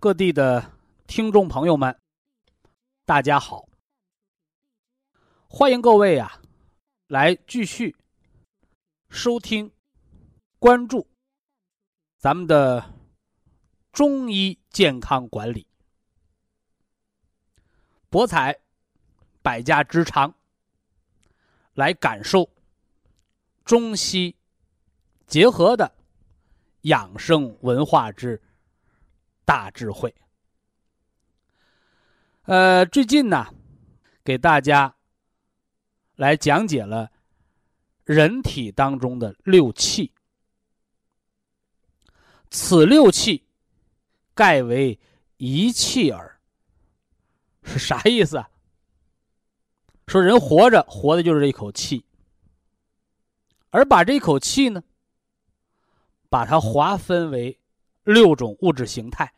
各地的听众朋友们，大家好。欢迎各位啊，来继续收听、关注咱们的。中医健康管理，博采百家之长，来感受中西结合的养生文化之大智慧。呃，最近呢，给大家来讲解了人体当中的六气，此六气。盖为一气耳，是啥意思啊？说人活着，活的就是这一口气，而把这一口气呢，把它划分为六种物质形态，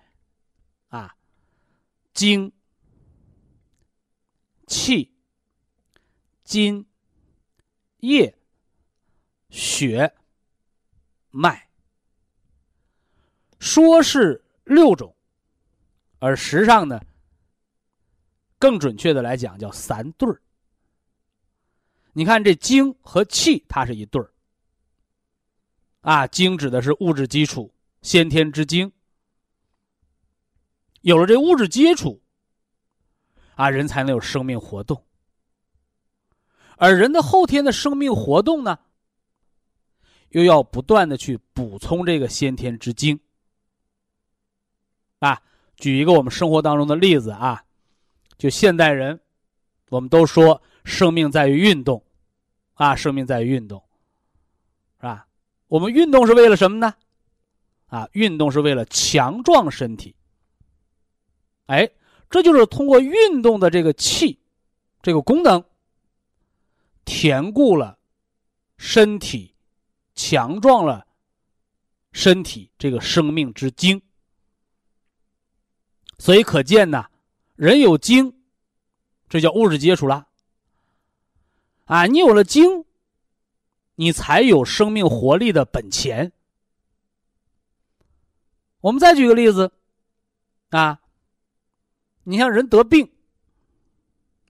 啊，精、气、津、液、血、脉，说是。六种，而实上呢，更准确的来讲叫三对儿。你看这精和气，它是一对儿。啊，精指的是物质基础，先天之精。有了这物质基础，啊，人才能有生命活动。而人的后天的生命活动呢，又要不断的去补充这个先天之精。啊，举一个我们生活当中的例子啊，就现代人，我们都说生命在于运动，啊，生命在于运动，是吧？我们运动是为了什么呢？啊，运动是为了强壮身体。哎，这就是通过运动的这个气，这个功能，填固了身体，强壮了身体这个生命之精。所以可见呢，人有精，这叫物质基础了。啊，你有了精，你才有生命活力的本钱。我们再举个例子，啊，你像人得病，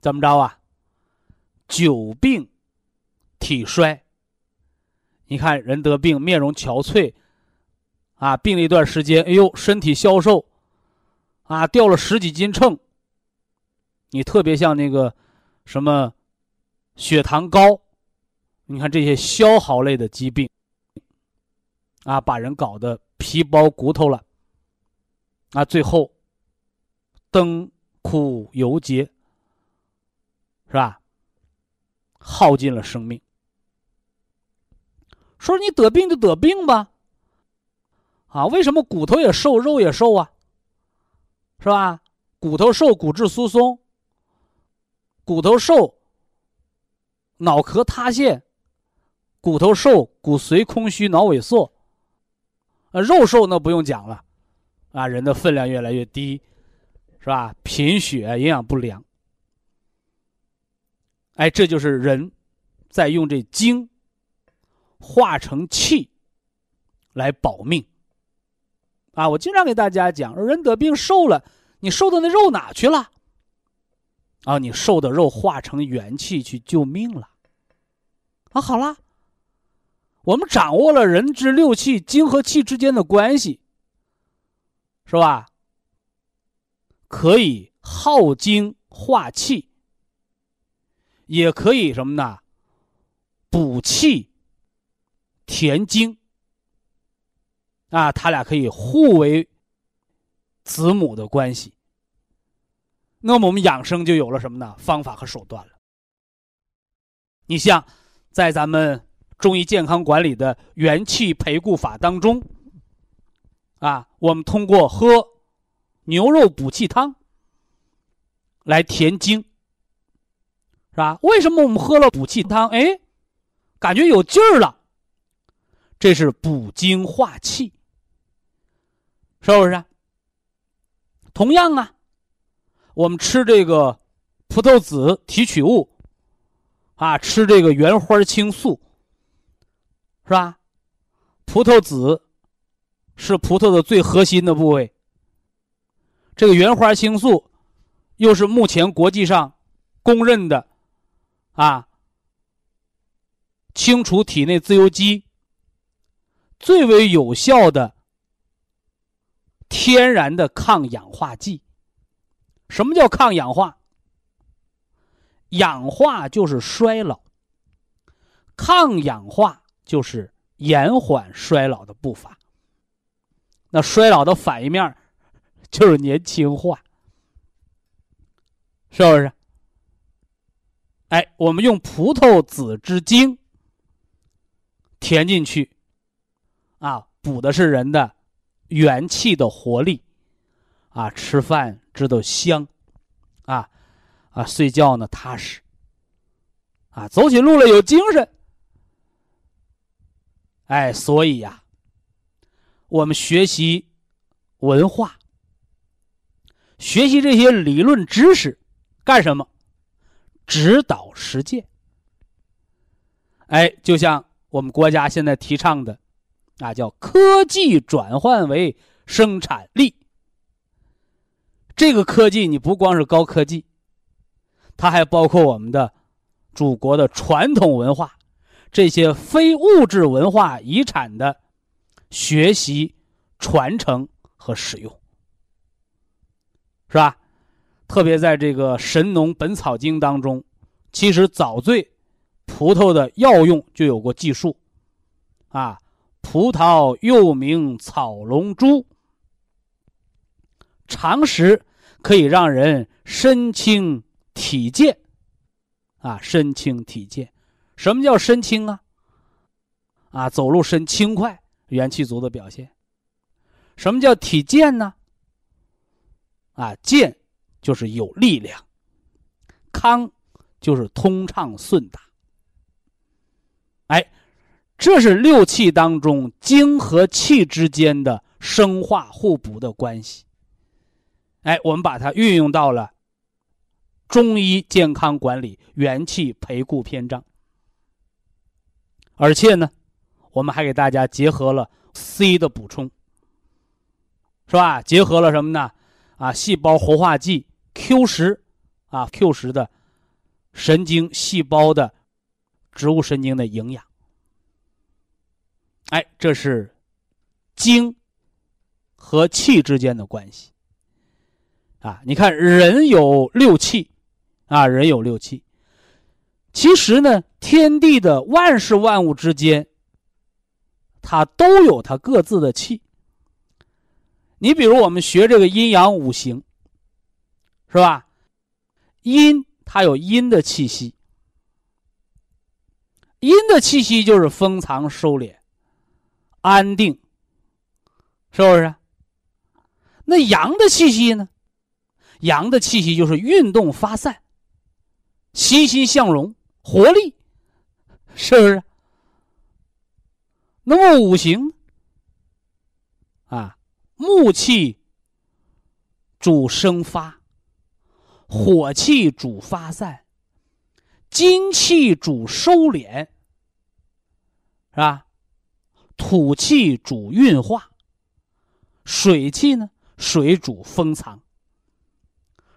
怎么着啊？久病体衰。你看人得病，面容憔悴，啊，病了一段时间，哎呦，身体消瘦。啊，掉了十几斤秤。你特别像那个什么血糖高，你看这些消耗类的疾病，啊，把人搞得皮包骨头了。啊，最后灯枯油竭，是吧？耗尽了生命。说你得病就得病吧。啊，为什么骨头也瘦，肉也瘦啊？是吧？骨头瘦，骨质疏松；骨头瘦，脑壳塌陷；骨头瘦，骨髓空虚，脑萎缩。呃，肉瘦那不用讲了，啊，人的分量越来越低，是吧？贫血，营养不良。哎，这就是人在用这精化成气来保命。啊，我经常给大家讲，人得病瘦了，你瘦的那肉哪去了？啊，你瘦的肉化成元气去救命了。啊，好了，我们掌握了人之六气，精和气之间的关系，是吧？可以耗精化气，也可以什么呢？补气、填精。啊，他俩可以互为子母的关系。那么我们养生就有了什么呢？方法和手段了。你像在咱们中医健康管理的元气培固法当中，啊，我们通过喝牛肉补气汤来填精，是吧？为什么我们喝了补气汤，哎，感觉有劲儿了？这是补精化气。是不是？同样啊，我们吃这个葡萄籽提取物，啊，吃这个原花青素，是吧？葡萄籽是葡萄的最核心的部位。这个原花青素又是目前国际上公认的啊，清除体内自由基最为有效的。天然的抗氧化剂。什么叫抗氧化？氧化就是衰老，抗氧化就是延缓衰老的步伐。那衰老的反义面就是年轻化，是不是？哎，我们用葡萄籽之精填进去，啊，补的是人的。元气的活力，啊，吃饭知道香，啊，啊，睡觉呢踏实，啊，走起路来有精神。哎，所以呀，我们学习文化，学习这些理论知识，干什么？指导实践。哎，就像我们国家现在提倡的。那叫科技转换为生产力。这个科技你不光是高科技，它还包括我们的祖国的传统文化，这些非物质文化遗产的学习、传承和使用，是吧？特别在这个《神农本草经》当中，其实早最葡萄的药用就有过记述，啊。葡萄又名草龙珠，常食可以让人身轻体健，啊，身轻体健，什么叫身轻啊？啊，走路身轻快，元气足的表现。什么叫体健呢？啊，健就是有力量，康就是通畅顺达。哎。这是六气当中精和气之间的生化互补的关系。哎，我们把它运用到了中医健康管理元气培固篇章，而且呢，我们还给大家结合了 C 的补充，是吧？结合了什么呢？啊，细胞活化剂 Q 十，啊 Q 十的神经细胞的植物神经的营养。哎，这是精和气之间的关系啊！你看，人有六气啊，人有六气。其实呢，天地的万事万物之间，它都有它各自的气。你比如我们学这个阴阳五行，是吧？阴它有阴的气息，阴的气息就是封藏收敛。安定，是不是？那阳的气息呢？阳的气息就是运动发散、欣欣向荣、活力，是不是？那么五行啊，木气主生发，火气主发散，金气主收敛，是吧？土气主运化，水气呢？水主封藏。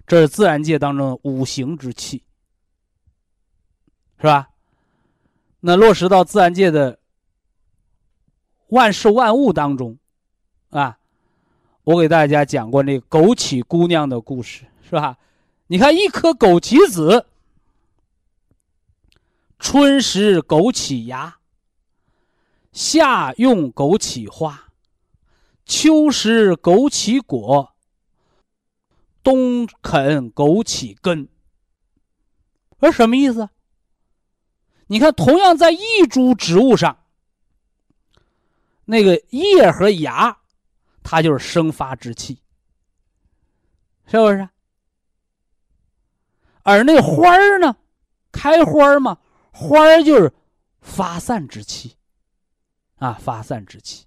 这是自然界当中五行之气，是吧？那落实到自然界的万事万物当中，啊，我给大家讲过那枸杞姑娘的故事，是吧？你看，一颗枸杞子，春食枸杞芽，夏用枸杞花，秋食枸杞果，冬啃枸杞根。而什么意思？你看，同样在一株植物上，那个叶和芽，它就是生发之气，是不是？而那花儿呢，开花嘛，花儿就是发散之气，啊，发散之气。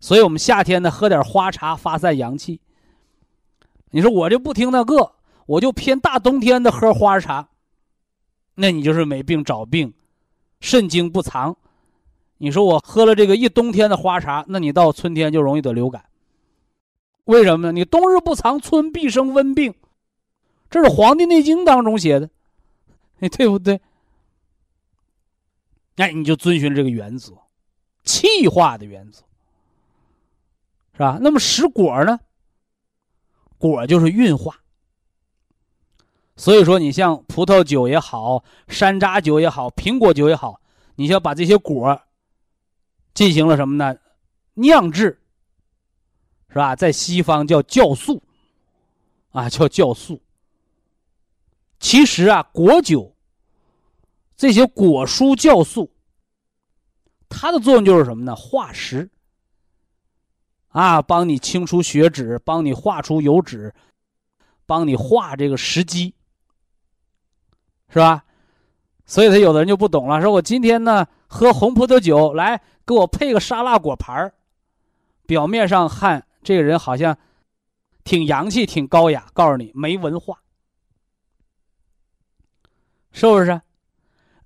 所以我们夏天呢，喝点花茶发散阳气。你说我就不听那个，我就偏大冬天的喝花茶。那你就是没病找病，肾精不藏。你说我喝了这个一冬天的花茶，那你到春天就容易得流感。为什么呢？你冬日不藏，春必生温病。这是《黄帝内经》当中写的，你，对不对？哎，你就遵循这个原则，气化的原则，是吧？那么食果呢？果就是运化。所以说，你像葡萄酒也好，山楂酒也好，苹果酒也好，你要把这些果进行了什么呢？酿制，是吧？在西方叫酵素，啊，叫酵素。其实啊，果酒这些果蔬酵素，它的作用就是什么呢？化食，啊，帮你清除血脂，帮你化出油脂，帮你化这个食积。是吧？所以他有的人就不懂了，说我今天呢喝红葡萄酒，来给我配个沙拉果盘儿，表面上看这个人好像挺洋气、挺高雅，告诉你没文化，是不是？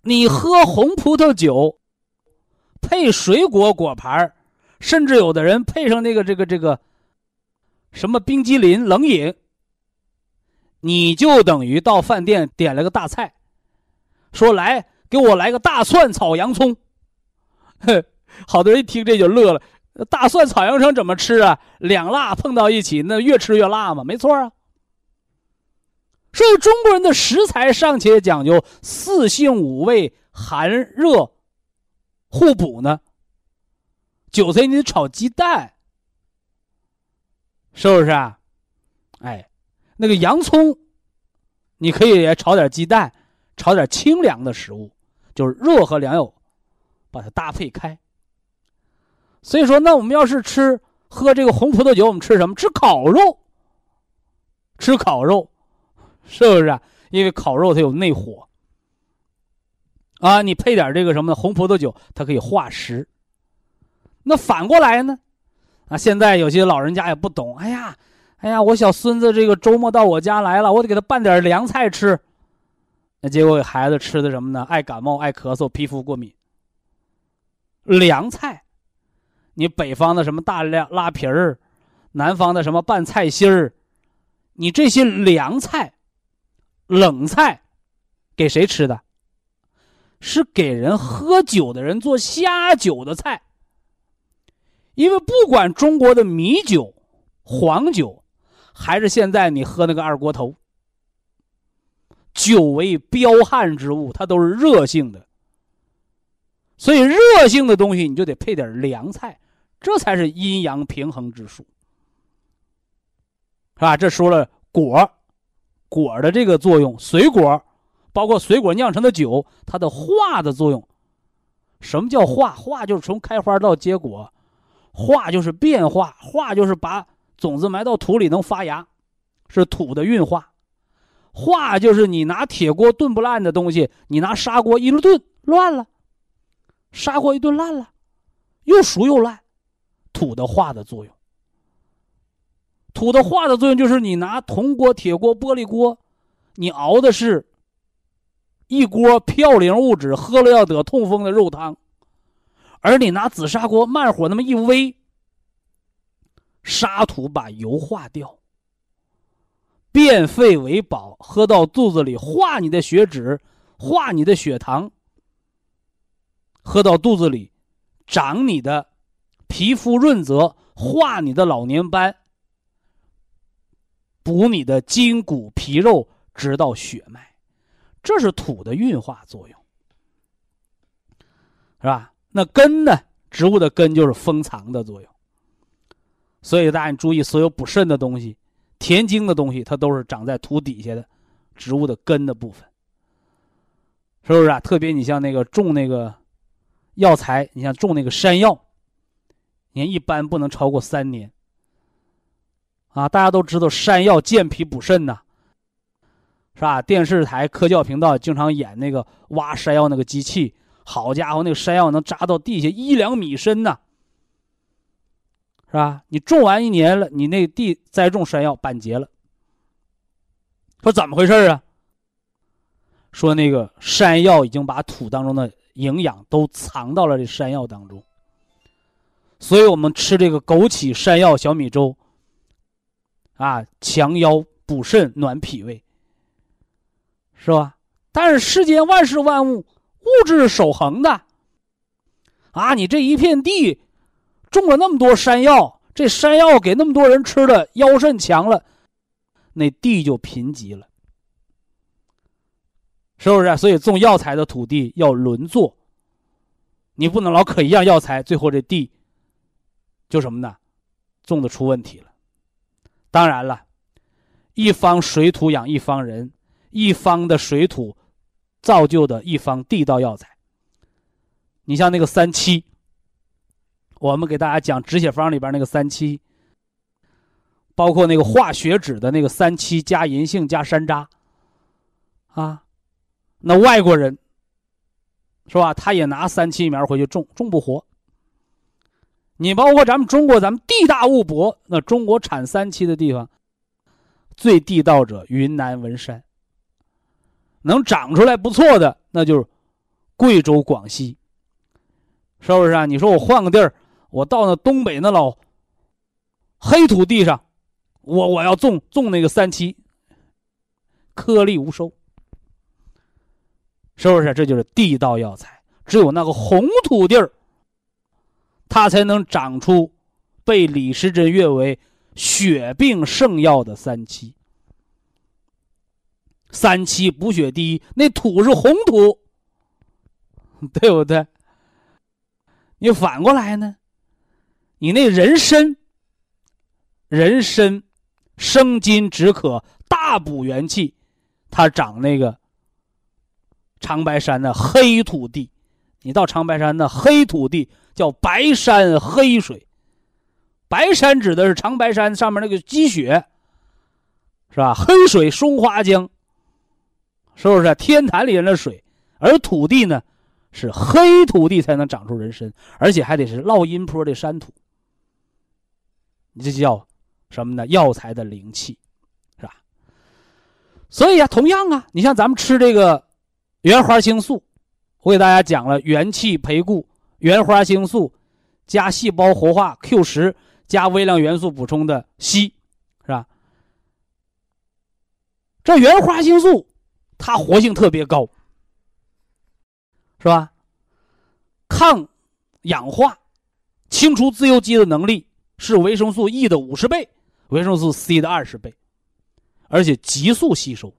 你喝红葡萄酒配水果果盘儿，甚至有的人配上那个这个这个什么冰激凌冷饮，你就等于到饭店点了个大菜。说来给我来个大蒜炒洋葱，哼，好多人一听这就乐了。大蒜炒洋葱怎么吃啊？两辣碰到一起，那越吃越辣嘛，没错啊。所以中国人的食材尚且讲究四性五味，寒热互补呢。韭菜你得炒鸡蛋，是不是啊？哎，那个洋葱，你可以炒点鸡蛋。炒点清凉的食物，就是热和凉有，把它搭配开。所以说，那我们要是吃喝这个红葡萄酒，我们吃什么？吃烤肉，吃烤肉，是不是？啊因为烤肉它有内火啊。你配点这个什么呢红葡萄酒，它可以化食。那反过来呢？啊，现在有些老人家也不懂。哎呀，哎呀，我小孙子这个周末到我家来了，我得给他拌点凉菜吃。那结果给孩子吃的什么呢？爱感冒、爱咳嗽、皮肤过敏。凉菜，你北方的什么大凉拉皮儿，南方的什么拌菜心儿，你这些凉菜、冷菜，给谁吃的？是给人喝酒的人做下酒的菜。因为不管中国的米酒、黄酒，还是现在你喝那个二锅头。酒为彪悍之物，它都是热性的，所以热性的东西你就得配点凉菜，这才是阴阳平衡之术，是吧？这说了果，果的这个作用，水果，包括水果酿成的酒，它的化的作用。什么叫化？化就是从开花到结果，化就是变化，化就是把种子埋到土里能发芽，是土的运化。化就是你拿铁锅炖不烂的东西，你拿砂锅一炖乱了，砂锅一炖烂了，又熟又烂，土的化的作用。土的化的作用就是你拿铜锅、铁锅、玻璃锅，你熬的是一锅嘌呤物质，喝了要得痛风的肉汤，而你拿紫砂锅慢火那么一煨，沙土把油化掉。变废为宝，喝到肚子里化你的血脂，化你的血糖。喝到肚子里，长你的皮肤润泽，化你的老年斑，补你的筋骨皮肉，直到血脉，这是土的运化作用，是吧？那根呢？植物的根就是封藏的作用，所以大家注意，所有补肾的东西、填精的东西，它都是长在土底下的植物的根的部分，是不是啊？特别你像那个种那个药材，你像种那个山药，你看一般不能超过三年啊。大家都知道山药健脾补肾呐，是吧？电视台科教频道经常演那个挖山药那个机器。好家伙，那个山药能扎到地下一两米深呢，是吧？你种完一年了，你那地栽种山药板结了。说怎么回事啊？说那个山药已经把土当中的营养都藏到了这山药当中，所以我们吃这个枸杞山药小米粥，啊，强腰补肾暖脾胃，是吧？但是世间万事万物。物质是守恒的，啊！你这一片地种了那么多山药，这山药给那么多人吃了，腰肾强了，那地就贫瘠了，是不是？所以种药材的土地要轮作，你不能老可一样药材，最后这地就什么呢？种的出问题了。当然了，一方水土养一方人，一方的水土。造就的一方地道药材。你像那个三七，我们给大家讲止血方里边那个三七，包括那个化血脂的那个三七加银杏加山楂，啊，那外国人是吧？他也拿三七苗回去种，种不活。你包括咱们中国，咱们地大物博，那中国产三七的地方最地道者云南文山。能长出来不错的，那就是贵州、广西，是不是啊？你说我换个地儿，我到那东北那老黑土地上，我我要种种那个三七，颗粒无收，是不是？这就是地道药材，只有那个红土地儿，它才能长出被李时珍誉为血病圣药的三七。三七补血第一，那土是红土，对不对？你反过来呢？你那人参，人参生津止渴，大补元气，它长那个长白山的黑土地。你到长白山的黑土地叫白山黑水，白山指的是长白山上面那个积雪，是吧？黑水松花江。是不是天坛里人的水？而土地呢，是黑土地才能长出人参，而且还得是落阴坡的山土。你这叫什么呢？药材的灵气，是吧？所以啊，同样啊，你像咱们吃这个原花青素，我给大家讲了元气培固，原花青素加细胞活化 Q 十加微量元素补充的硒，是吧？这原花青素。它活性特别高，是吧？抗氧化、清除自由基的能力是维生素 E 的五十倍，维生素 C 的二十倍，而且急速吸收，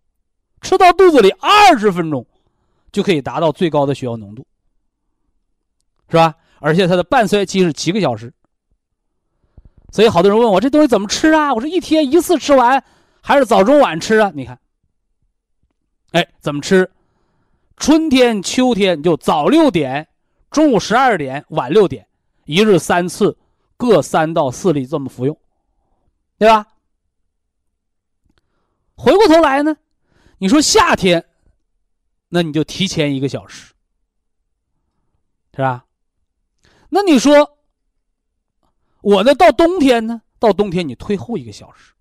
吃到肚子里二十分钟就可以达到最高的血药浓度，是吧？而且它的半衰期是七个小时。所以好多人问我这东西怎么吃啊？我说一天一次吃完，还是早中晚吃啊？你看。哎，怎么吃？春天、秋天就早六点，中午十二点，晚六点，一日三次，各三到四粒，这么服用，对吧？回过头来呢，你说夏天，那你就提前一个小时，是吧？那你说，我呢？到冬天呢？到冬天你退后一个小时。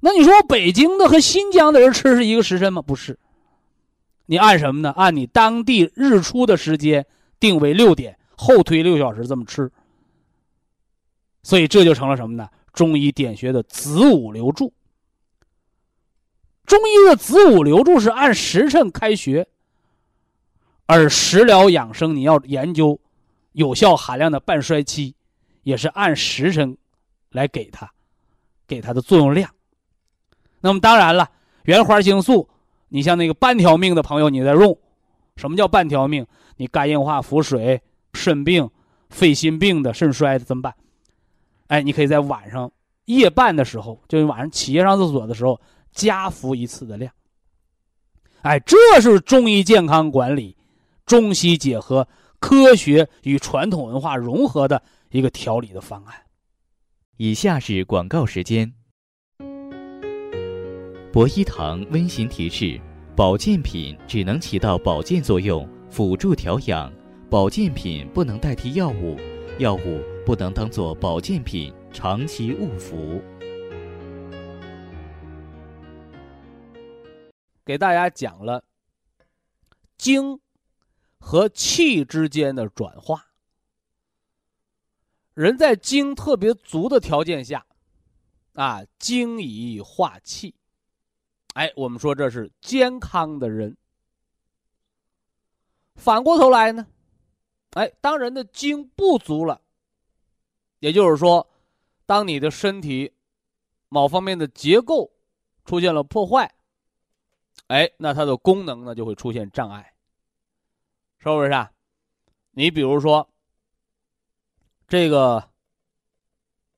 那你说北京的和新疆的人吃是一个时辰吗？不是，你按什么呢？按你当地日出的时间定为六点，后推六小时这么吃。所以这就成了什么呢？中医点穴的子午流注。中医的子午流注是按时辰开穴，而食疗养生你要研究有效含量的半衰期，也是按时辰来给它，给它的作用量。那么当然了，原花青素，你像那个半条命的朋友，你在用，什么叫半条命？你肝硬化、腹水、肾病、肺心病的、肾衰的怎么办？哎，你可以在晚上夜半的时候，就是晚上起夜上厕所的时候，加服一次的量。哎，这是中医健康管理，中西结合，科学与传统文化融合的一个调理的方案。以下是广告时间。博一堂温馨提示：保健品只能起到保健作用，辅助调养；保健品不能代替药物，药物不能当做保健品长期误服。给大家讲了精和气之间的转化。人在精特别足的条件下，啊，精以化气。哎，我们说这是健康的人。反过头来呢，哎，当人的精不足了，也就是说，当你的身体某方面的结构出现了破坏，哎，那它的功能呢就会出现障碍，是不是啊？你比如说，这个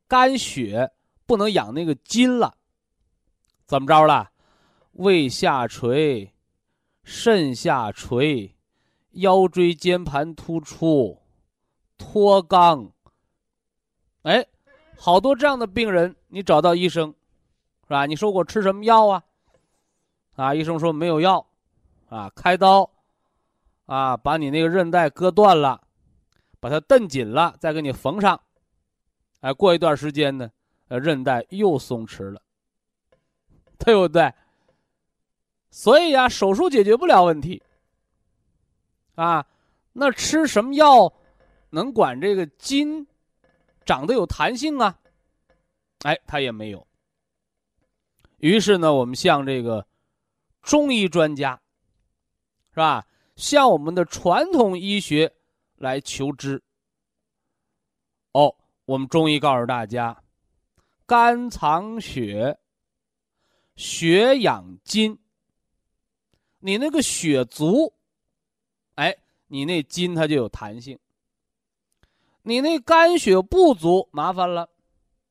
肝血不能养那个筋了，怎么着了？胃下垂，肾下垂，腰椎间盘突出，脱肛。哎，好多这样的病人，你找到医生，是吧？你说我吃什么药啊？啊，医生说没有药，啊，开刀，啊，把你那个韧带割断了，把它蹬紧了，再给你缝上。哎，过一段时间呢，呃，韧带又松弛了，对不对？所以呀，手术解决不了问题。啊，那吃什么药能管这个筋长得有弹性啊？哎，他也没有。于是呢，我们向这个中医专家，是吧？向我们的传统医学来求知。哦，我们中医告诉大家：肝藏血，血养筋。你那个血足，哎，你那筋它就有弹性。你那肝血不足，麻烦了，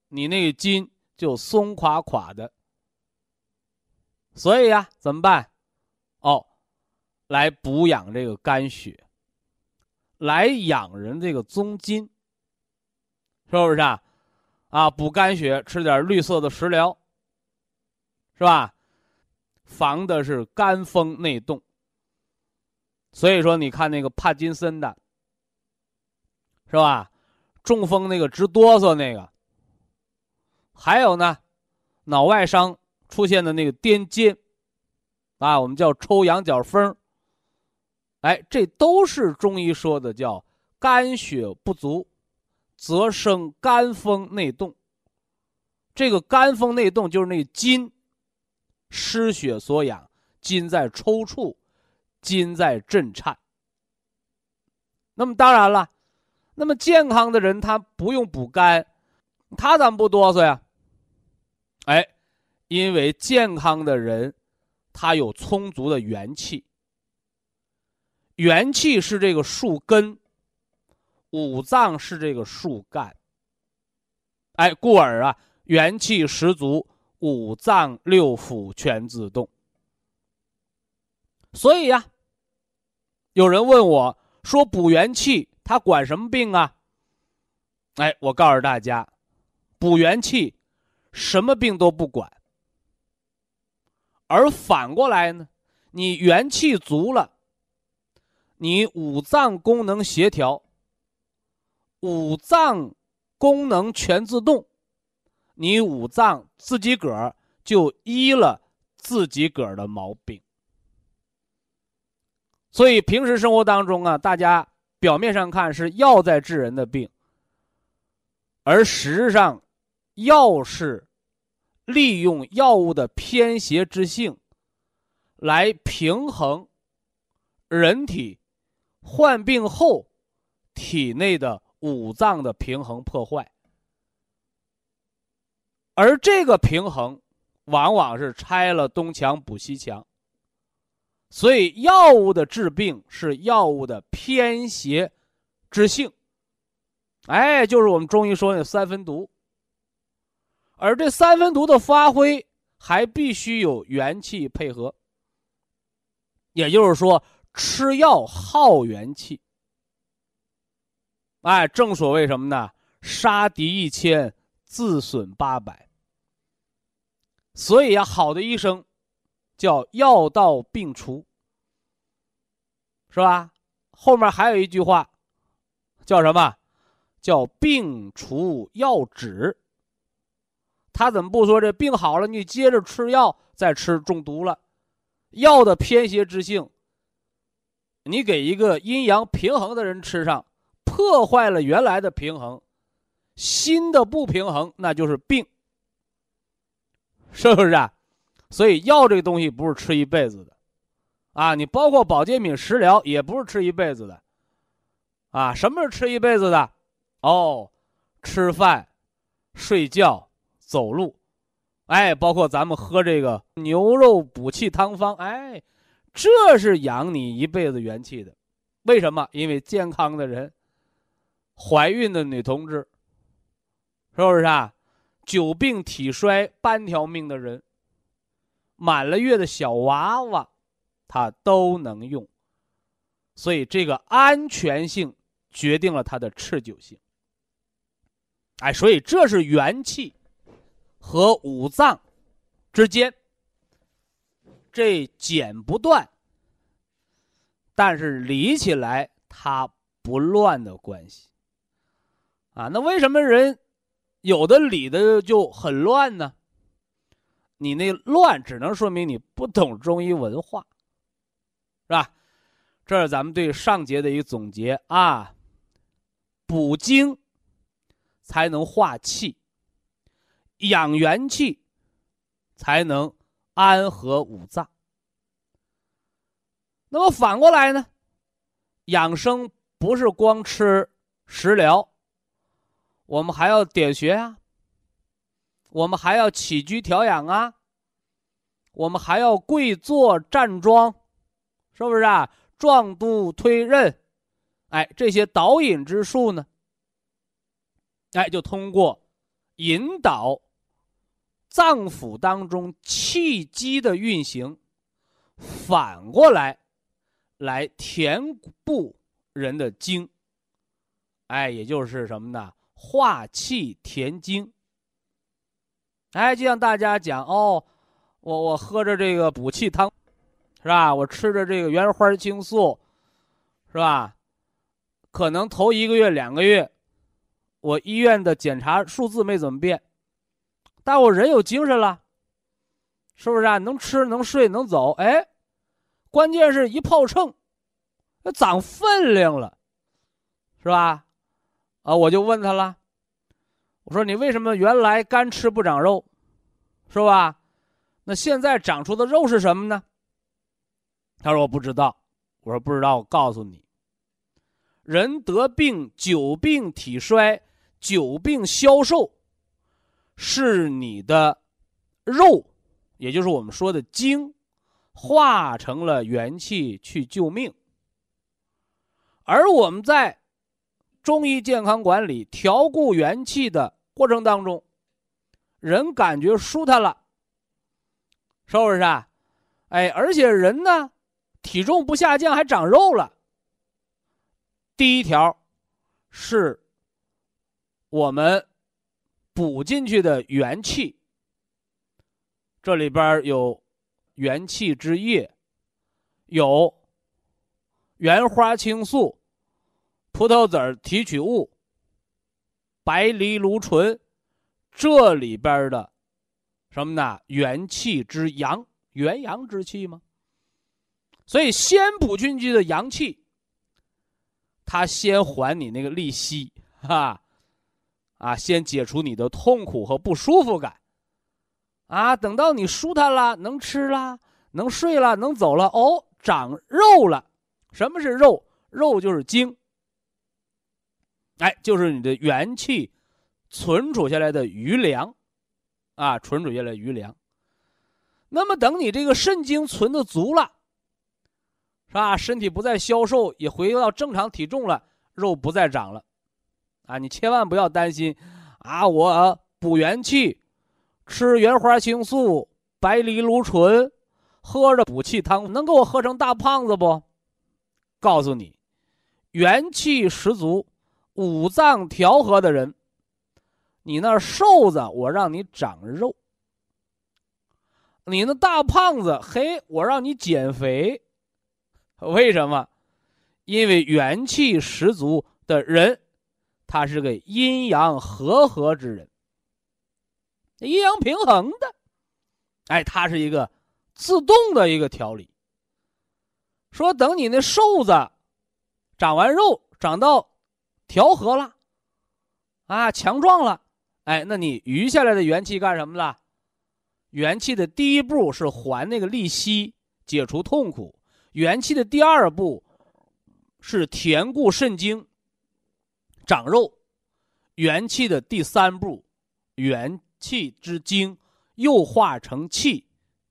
你那个筋就松垮垮的。所以呀，怎么办？哦，来补养这个肝血，来养人这个宗筋，是不是啊？啊，补肝血，吃点绿色的食疗，是吧？防的是肝风内动，所以说你看那个帕金森的，是吧？中风那个直哆嗦那个，还有呢，脑外伤出现的那个癫痫，啊，我们叫抽羊角风。哎，这都是中医说的叫肝血不足，则生肝风内动。这个肝风内动就是那筋。失血所养，筋在抽搐，筋在震颤。那么当然了，那么健康的人他不用补肝，他怎么不哆嗦呀？哎，因为健康的人，他有充足的元气。元气是这个树根，五脏是这个树干。哎，故而啊，元气十足。五脏六腑全自动，所以呀，有人问我说：“补元气，它管什么病啊？”哎，我告诉大家，补元气，什么病都不管。而反过来呢，你元气足了，你五脏功能协调，五脏功能全自动。你五脏自己个儿就医了自己个儿的毛病，所以平时生活当中啊，大家表面上看是药在治人的病，而实质上，药是利用药物的偏邪之性，来平衡人体患病后体内的五脏的平衡破坏，而这个平衡往往是拆了东墙补西墙。所以，药物的治病是药物的偏邪之性。哎，就是我们中医说的三分毒。而这三分毒的发挥，还必须有元气配合。也就是说，吃药耗元气。哎，正所谓什么呢？杀敌一千，自损八百。所以呀，好的医生。叫药到病除，是吧？后面还有一句话，叫什么？叫病除药止。他怎么不说这病好了，你接着吃药再吃中毒了？药的偏邪之性，你给一个阴阳平衡的人吃上，破坏了原来的平衡，新的不平衡，那就是病，是不是啊？所以药这个东西不是吃一辈子的，啊，你包括保健品、食疗也不是吃一辈子的，啊，什么是吃一辈子的？哦，吃饭、睡觉、走路，哎，包括咱们喝这个牛肉补气汤方，哎，这是养你一辈子元气的。为什么？因为健康的人，怀孕的女同志，是不是啊？久病体衰半条命的人。满了月的小娃娃，它都能用，所以这个安全性决定了它的持久性。哎，所以这是元气和五脏之间这剪不断，但是理起来它不乱的关系。啊，那为什么人有的理的就很乱呢？你那乱只能说明你不懂中医文化，是吧？这是咱们对上节的一个总结啊。补精才能化气，养元气才能安和五脏。那么反过来呢？养生不是光吃食疗，我们还要点穴啊。我们还要起居调养啊，我们还要跪坐站桩，是不是啊？壮肚推任，哎，这些导引之术呢，哎，就通过引导脏腑当中气机的运行，反过来来填补人的精，哎，也就是什么呢？化气填精。哎，就像大家讲哦，我我喝着这个补气汤，是吧？我吃着这个原花青素，是吧？可能头一个月、两个月，我医院的检查数字没怎么变，但我人有精神了，是不是啊？能吃、能睡、能走。哎，关键是一泡秤，那长分量了，是吧？啊，我就问他了。我说你为什么原来干吃不长肉，是吧？那现在长出的肉是什么呢？他说我不知道。我说不知道，我告诉你，人得病久病体衰，久病消瘦，是你的肉，也就是我们说的精，化成了元气去救命。而我们在中医健康管理调固元气的。过程当中，人感觉舒坦了，是不是啊？哎，而且人呢，体重不下降，还长肉了。第一条，是我们补进去的元气，这里边有元气之液，有原花青素、葡萄籽提取物。白藜芦醇，这里边的什么呢？元气之阳，元阳之气吗？所以先补进去的阳气，它先还你那个利息，哈，啊，先解除你的痛苦和不舒服感，啊，等到你舒坦了，能吃了，能睡了，能走了，哦，长肉了。什么是肉？肉就是精。哎，就是你的元气存储下来的余粮，啊，存储下来余粮。那么等你这个肾精存的足了，是吧？身体不再消瘦，也回到正常体重了，肉不再长了，啊，你千万不要担心，啊，我补元气，吃原花青素、白藜芦醇，喝着补气汤，能给我喝成大胖子不？告诉你，元气十足、五脏调和的人，你那瘦子，我让你长肉。你那大胖子，嘿，我让你减肥，为什么？因为元气十足的人，他是个阴阳和合之人，阴阳平衡的，哎，他是一个自动的一个调理。说等你那瘦子长完肉，长到调和了，啊，强壮了，哎，那你余下来的元气干什么了？元气的第一步是还那个利息，解除痛苦；元气的第二步是填固肾精，长肉；元气的第三步，元气之精又化成气，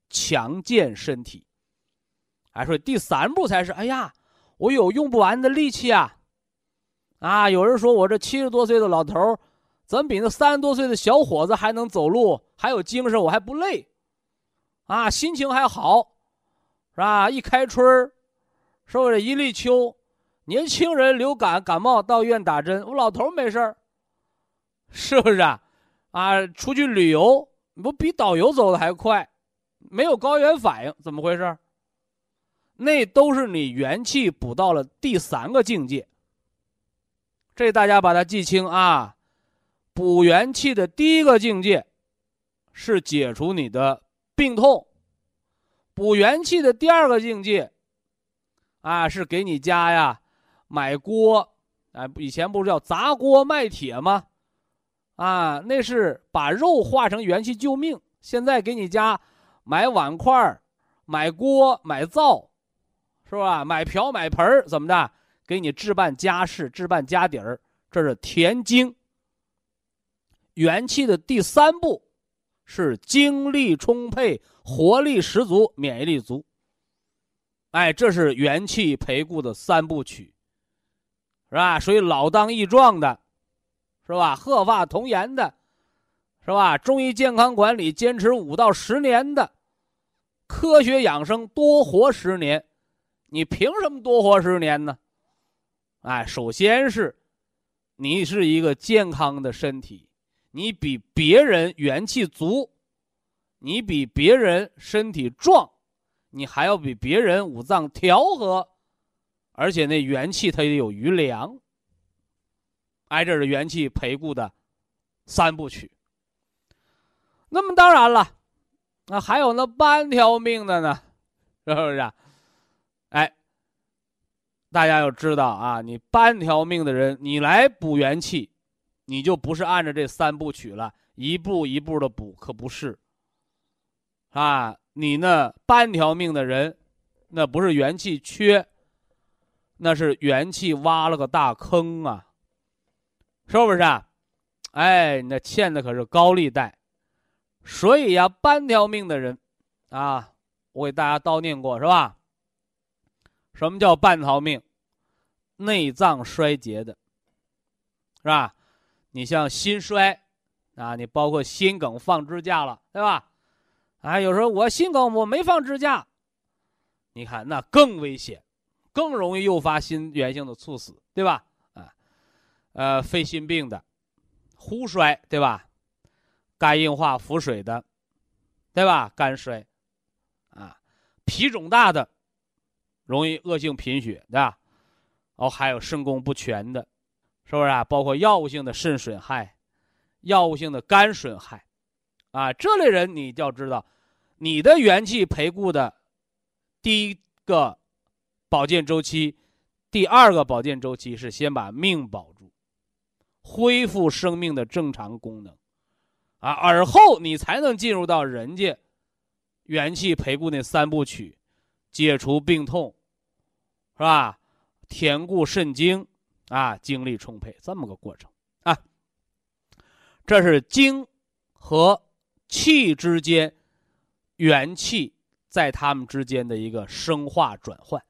强健身体。还说第三步才是，哎呀，我有用不完的力气啊！啊，有人说我这七十多岁的老头。怎么比那三十多岁的小伙子还能走路，还有精神，我还不累，啊，心情还好，是吧？一开春儿，说这一立秋，年轻人流感感冒到医院打针，我老头没事儿，是不是啊？啊，出去旅游不比导游走的还快，没有高原反应，怎么回事？那都是你元气补到了第三个境界，这大家把它记清啊。补元气的第一个境界，是解除你的病痛；补元气的第二个境界，啊，是给你家呀买锅，啊，以前不是叫砸锅卖铁吗？啊，那是把肉化成元气救命。现在给你家买碗筷买锅、买灶，是吧？买瓢、买盆怎么的？给你置办家事、置办家底儿，这是填精。元气的第三步，是精力充沛、活力十足、免疫力足。哎，这是元气培固的三部曲，是吧？属于老当益壮的，是吧？鹤发童颜的，是吧？中医健康管理坚持五到十年的，科学养生多活十年，你凭什么多活十年呢？哎，首先是，你是一个健康的身体。你比别人元气足，你比别人身体壮，你还要比别人五脏调和，而且那元气它也有余粮。挨着是元气培固的三部曲。那么当然了，那还有那半条命的呢，是不是？哎，大家要知道啊，你半条命的人，你来补元气。你就不是按照这三部曲了，一步一步的补，可不是。啊，你那半条命的人，那不是元气缺，那是元气挖了个大坑啊，是不是？啊？哎，那欠的可是高利贷。所以呀，半条命的人，啊，我给大家叨念过是吧？什么叫半条命？内脏衰竭的，是吧？你像心衰，啊，你包括心梗放支架了，对吧？啊，有时候我心梗我没放支架，你看那更危险，更容易诱发心源性的猝死，对吧？啊，呃，肺心病的，呼衰，对吧？肝硬化腹水的，对吧？肝衰，啊，脾肿大的，容易恶性贫血，对吧？哦，还有肾功不全的。是不是啊？包括药物性的肾损害、药物性的肝损害，啊，这类人你就要知道，你的元气培固的第一个保健周期，第二个保健周期是先把命保住，恢复生命的正常功能，啊，而后你才能进入到人家元气培固那三部曲，解除病痛，是吧？填固肾精。啊，精力充沛，这么个过程啊。这是精和气之间元气在它们之间的一个生化转换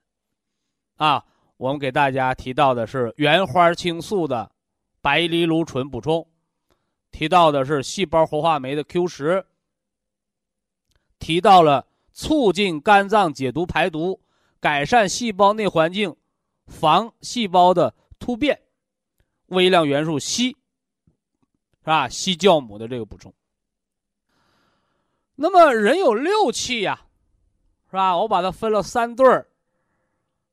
啊。我们给大家提到的是原花青素的白藜芦醇补充，提到的是细胞活化酶的 Q 十，提到了促进肝脏解毒排毒，改善细胞内环境，防细胞的突变，微量元素硒，是吧？硒酵母的这个补充。那么人有六气呀，是吧？我把它分了三对儿。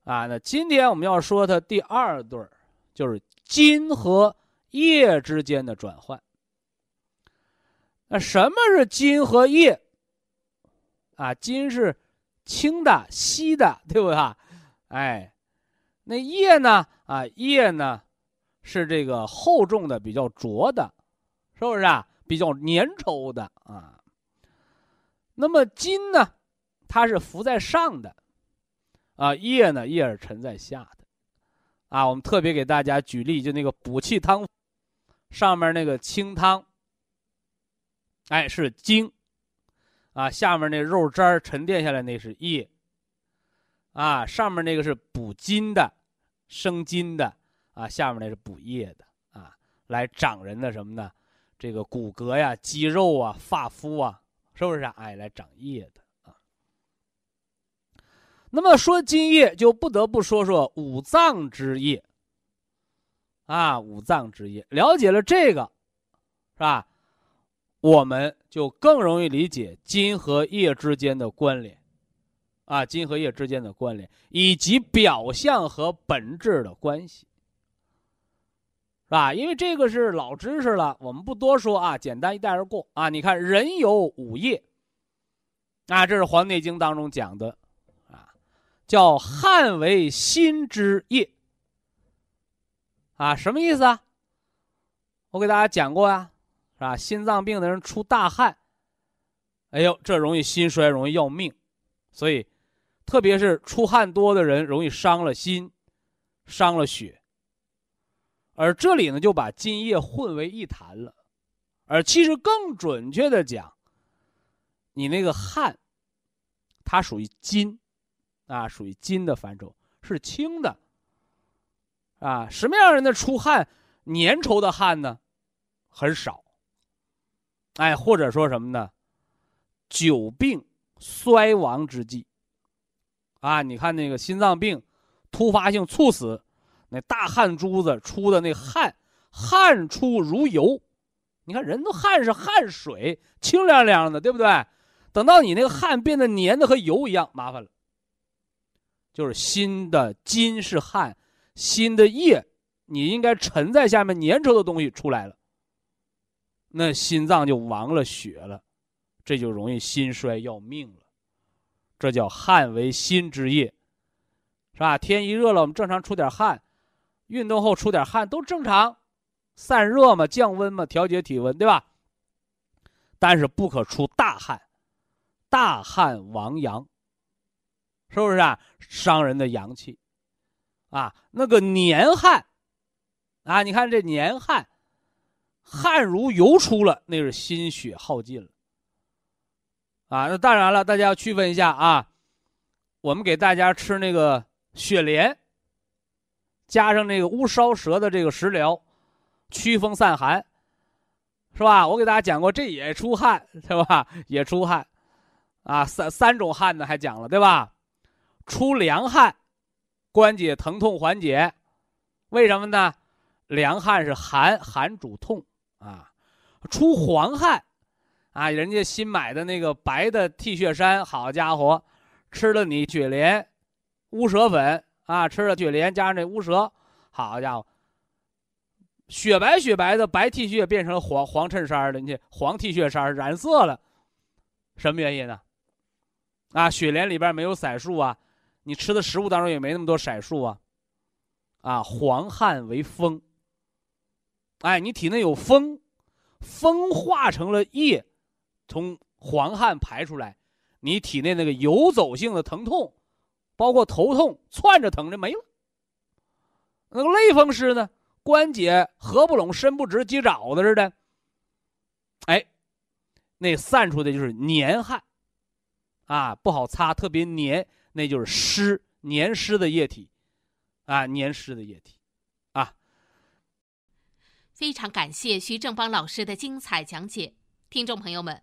啊，那今天我们要说它第二对儿，就是金和液之间的转换。那什么是金和液？啊，金是轻的、稀的，对不对？哎，那液呢？啊，液呢是这个厚重的、比较浊的，是不是啊？比较粘稠的啊。那么金呢，它是浮在上的。啊，液呢？液是沉在下的，啊，我们特别给大家举例，就那个补气汤，上面那个清汤，哎，是精，啊，下面那肉渣沉淀下来那是液，啊，上面那个是补筋的，生筋的，啊，下面那是补液的，啊，来长人的什么呢？这个骨骼呀、肌肉啊、发肤啊，是不是？哎，来长液的啊。那么说津液，就不得不说说五脏之液。啊，五脏之液，了解了这个，是吧？我们就更容易理解津和液之间的关联，啊，金和液之间的关联，以及表象和本质的关系，是吧？因为这个是老知识了，我们不多说啊，简单一带而过啊。你看，人有五液，啊，这是《黄帝内经》当中讲的。啊叫汗为心之液，啊，什么意思啊？我给大家讲过呀，是吧？心脏病的人出大汗，哎呦，这容易心衰，容易要命，所以，特别是出汗多的人，容易伤了心，伤了血。而这里呢，就把津液混为一谈了，而其实更准确的讲，你那个汗，它属于津。啊，属于金的范畴，是轻的。啊，什么样人的出汗粘稠的汗呢？很少。哎，或者说什么呢？久病衰亡之际。啊，你看那个心脏病突发性猝死，那大汗珠子出的那汗，汗出如油。你看人都汗是汗水，清凉凉的，对不对？等到你那个汗变得粘的和油一样，麻烦了。就是心的津是汗，心的液，你应该沉在下面粘稠的东西出来了，那心脏就亡了血了，这就容易心衰要命了，这叫汗为心之液，是吧？天一热了，我们正常出点汗，运动后出点汗都正常，散热嘛，降温嘛，调节体温，对吧？但是不可出大汗，大汗亡阳。是不是啊？伤人的阳气，啊，那个年汗，啊，你看这年汗，汗如油出了，那是心血耗尽了，啊，那当然了，大家要区分一下啊，我们给大家吃那个雪莲，加上那个乌梢蛇的这个食疗，驱风散寒，是吧？我给大家讲过，这也出汗，对吧？也出汗，啊，三三种汗呢，还讲了，对吧？出凉汗，关节疼痛缓解，为什么呢？凉汗是寒，寒主痛啊。出黄汗，啊，人家新买的那个白的 T 恤衫，好家伙，吃了你雪莲乌蛇粉啊，吃了雪莲加上那乌蛇，好家伙，雪白雪白的白 T 恤变成了黄黄衬衫了，你黄 T 恤衫染色了，什么原因呢？啊，雪莲里边没有色素啊。你吃的食物当中也没那么多色素啊，啊，黄汗为风。哎，你体内有风，风化成了液，从黄汗排出来，你体内那个游走性的疼痛，包括头痛、窜着疼的没了。那个类风湿呢，关节合不拢、伸不直、鸡爪子似的。哎，那散出的就是黏汗，啊，不好擦，特别黏，那就是湿、黏湿的液体，啊，黏湿的液体，啊。非常感谢徐正邦老师的精彩讲解，听众朋友们。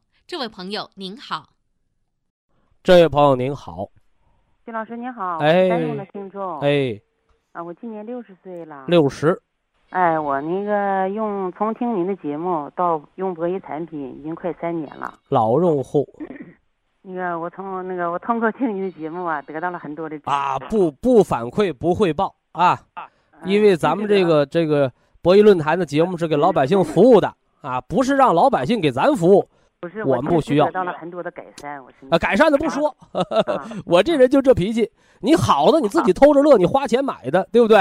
这位朋友您好，这位朋友您好，金老师您好，哎，山东的听众，哎，啊，我今年六十岁了，六十，哎，我那个用从听您的节目到用博弈产品已经快三年了，老用户，那个我从那个我通过听您的节目啊，得到了很多的啊，不不反馈不汇报啊，因为咱们这个这个博弈论坛的节目是给老百姓服务的啊，不是让老百姓给咱服务。不是，我们不需要。得到了很多的改善，我是啊，改善的不说，我这人就这脾气。你好的你自己偷着乐，你花钱买的，对不对？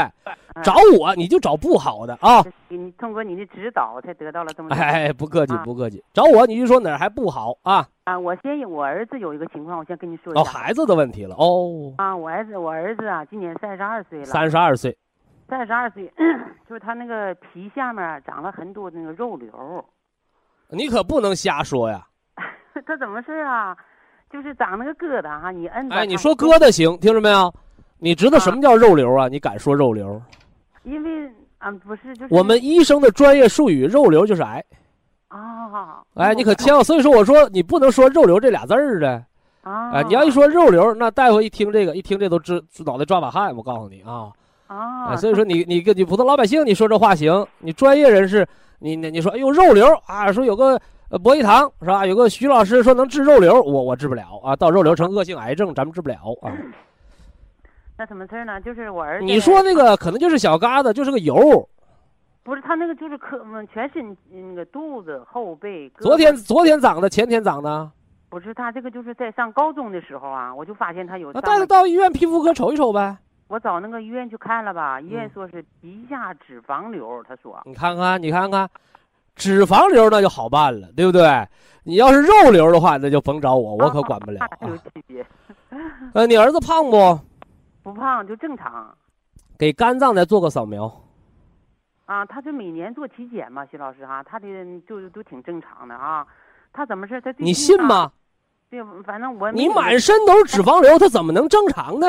找我你就找不好的啊。你通过你的指导才得到了这么。哎，不客气不客气。找我你就说哪儿还不好啊？啊，我先我儿子有一个情况，我先跟你说一下。哦，孩子的问题了哦。啊，我儿子我儿子啊，今年三十二岁了。三十二岁。三十二岁，就是他那个皮下面长了很多那个肉瘤。你可不能瞎说呀！他怎么事啊？就是长那个疙瘩哈，你摁。哎，你说疙瘩行，听着没有？你知道什么叫肉瘤啊？你敢说肉瘤？因为啊，不是，就是我们医生的专业术语，肉瘤就是癌。啊。哎，你可千万，所以说我说你不能说肉瘤这俩字儿的。啊。哎，你要一说肉瘤，那大夫一听这个，一听这都直脑袋抓把汗。我告诉你啊。啊。所以说你你跟你普通老百姓你说这话行，你专业人士。你你你说，哎呦，肉瘤啊！说有个呃博一堂是吧？有个徐老师说能治肉瘤，我我治不了啊！到肉瘤成恶性癌症，咱们治不了啊。那什么事儿呢？就是我儿子。你说那个可能就是小疙瘩，就是个油。不是他那个就是可全身那个肚子后背。昨天昨天长的，前天长的。不是他这个就是在上高中的时候啊，我就发现他有。那带他到医院皮肤科瞅一瞅呗。我找那个医院去看了吧，医院说是皮下脂肪瘤，他说。你看看，你看看，脂肪瘤那就好办了，对不对？你要是肉瘤的话，那就甭找我，我可管不了。有区别。呃，你儿子胖不？不胖，就正常。给肝脏再做个扫描。啊，他就每年做体检嘛，徐老师哈，他的就都挺正常的啊。他怎么事？他你信吗？对，反正我。你满身都是脂肪瘤，他怎么能正常呢？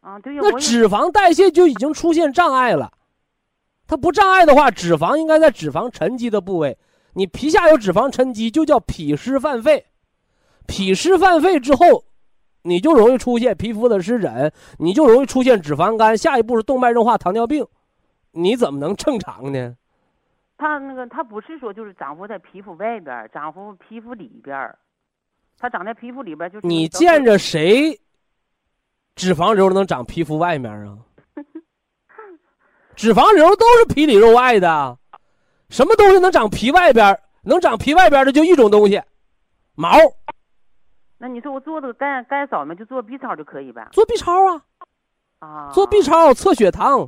啊，对呀，那脂肪代谢就已经出现障碍了。它不障碍的话，脂肪应该在脂肪沉积的部位。你皮下有脂肪沉积，就叫脾湿犯肺。脾湿犯肺之后，你就容易出现皮肤的湿疹，你就容易出现脂肪肝。下一步是动脉硬化、糖尿病，你怎么能正常呢？它那个，它不是说就是长在皮肤外边，长伏皮肤里边，它长在皮肤里边就是。你见着谁？脂肪瘤能长皮肤外面啊？脂肪瘤都是皮里肉外的，什么东西能长皮外边？能长皮外边的就一种东西，毛。那你说我做这个干干扫描就做 B 超就可以呗？做 B 超啊，啊，做 B 超测血糖，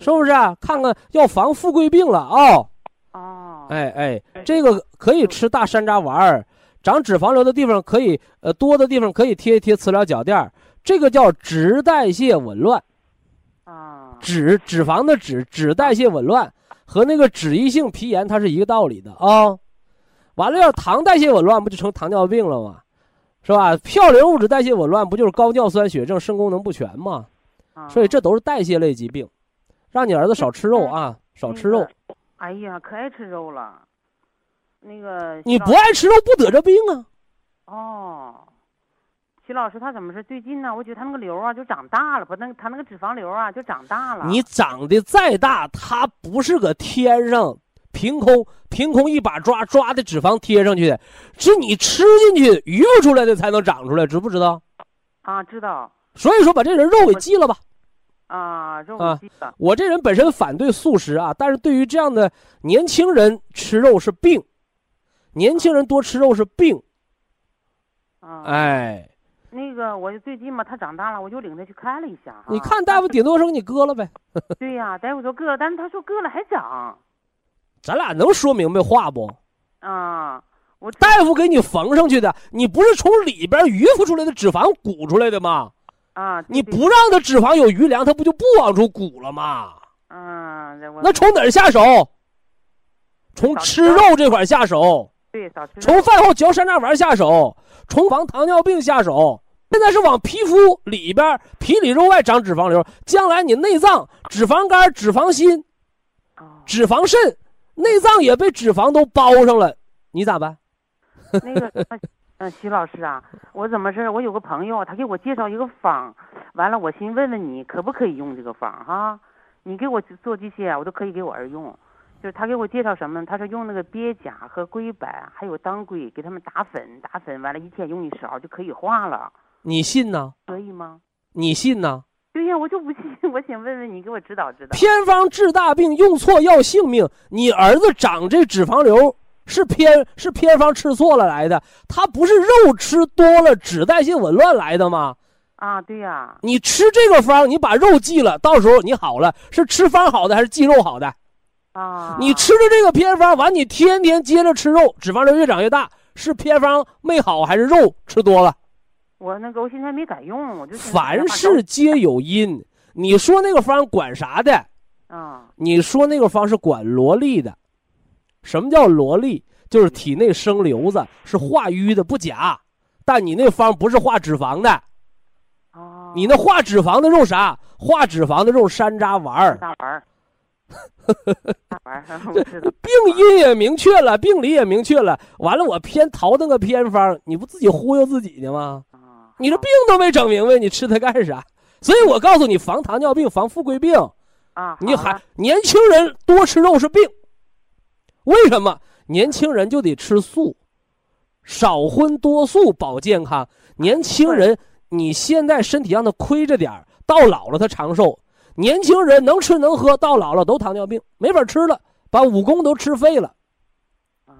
是不是？看看要防富贵病了啊？哦，哎哎，这个可以吃大山楂丸儿，长脂肪瘤的地方可以呃多的地方可以贴一贴磁疗脚垫儿。这个叫脂代谢紊乱，啊，脂脂肪的脂脂代谢紊乱和那个脂溢性皮炎它是一个道理的啊。完了要糖代谢紊乱不就成糖尿病了吗？是吧？嘌呤物质代谢紊乱不就是高尿酸血症、肾功能不全吗？所以这都是代谢类疾病，让你儿子少吃肉啊，少吃肉。哎呀，可爱吃肉了，那个你不爱吃肉不得这病啊？哦。徐老师，他怎么是最近呢？我觉得他那个瘤啊，就长大了，不，那他那个脂肪瘤啊，就长大了。你长得再大，它不是搁天上凭空凭空一把抓抓的脂肪贴上去的，是你吃进去鱼不出来的才能长出来，知不知道？啊，知道。所以说，把这人肉给忌了吧。啊，肉啊。我这人本身反对素食啊，但是对于这样的年轻人吃肉是病，年轻人多吃肉是病。啊，哎，那个我就最近嘛，他长大了，我就领他去看了一下哈。你看大夫顶多说给你割了呗，对呀、大夫说割，但是他说割了还长咱俩能说明白话不？啊。我大夫给你缝上去的，你不是从里边余付出来的脂肪鼓出来的吗？啊，对你不让他脂肪有余粮，他不就不往出鼓了吗？嗯，这我那从哪儿下手？从吃肉这块儿下手，对从饭后嚼山楂丸下手，从防糖尿病下手。现在是往皮肤里边皮里肉外长脂肪瘤，将来你内脏、脂肪肝、脂肪心、啊脂肪肾、内脏也被脂肪都包上了，你咋办？那个嗯，徐老师啊，我怎么事？我有个朋友，他给我介绍一个方，完了，我先问问你可不可以用这个方哈？你给我做这些，我都可以给我儿用。就是他给我介绍什么？他说用那个鳖甲和龟板还有当归给他们打粉，打粉完了，一天用一勺就可以化了，你信呢？可以吗？你信呢？对呀，我就不信，我想问问你，给我指导指导。偏方治大病，用错要性命。你儿子长这脂肪瘤是偏是偏方吃错了来的，他不是肉吃多了脂代谢紊乱来的吗？啊，对呀，你吃这个方，你把肉忌了，到时候你好了，是吃方好的还是忌肉好的？啊，你吃的这个偏方完，你天天接着吃肉，脂肪瘤越长越大，是偏方没好还是肉吃多了？我那个我现在没敢用，我就凡事皆有因。你说那个方管啥的？啊你说那个方是管萝莉的，什么叫萝莉？就是体内生瘤子，是化瘀的，不假。但你那方不是化脂肪的，哦，你那化脂肪的用啥？化脂肪的用山楂丸儿。大丸儿，大丸。病因也明确了，病理也明确了。完了，我偏淘那个偏方，你不自己忽悠自己呢吗？啊，你这病都没整明白，你吃它干啥？所以我告诉你，防糖尿病，防富贵病。啊，你还年轻人多吃肉是病，为什么？年轻人就得吃素，少荤多素保健康。年轻人，你现在身体让他亏着点儿到老了他长寿。年轻人能吃能喝，到老了都糖尿病，没法吃了，把武功都吃废了，啊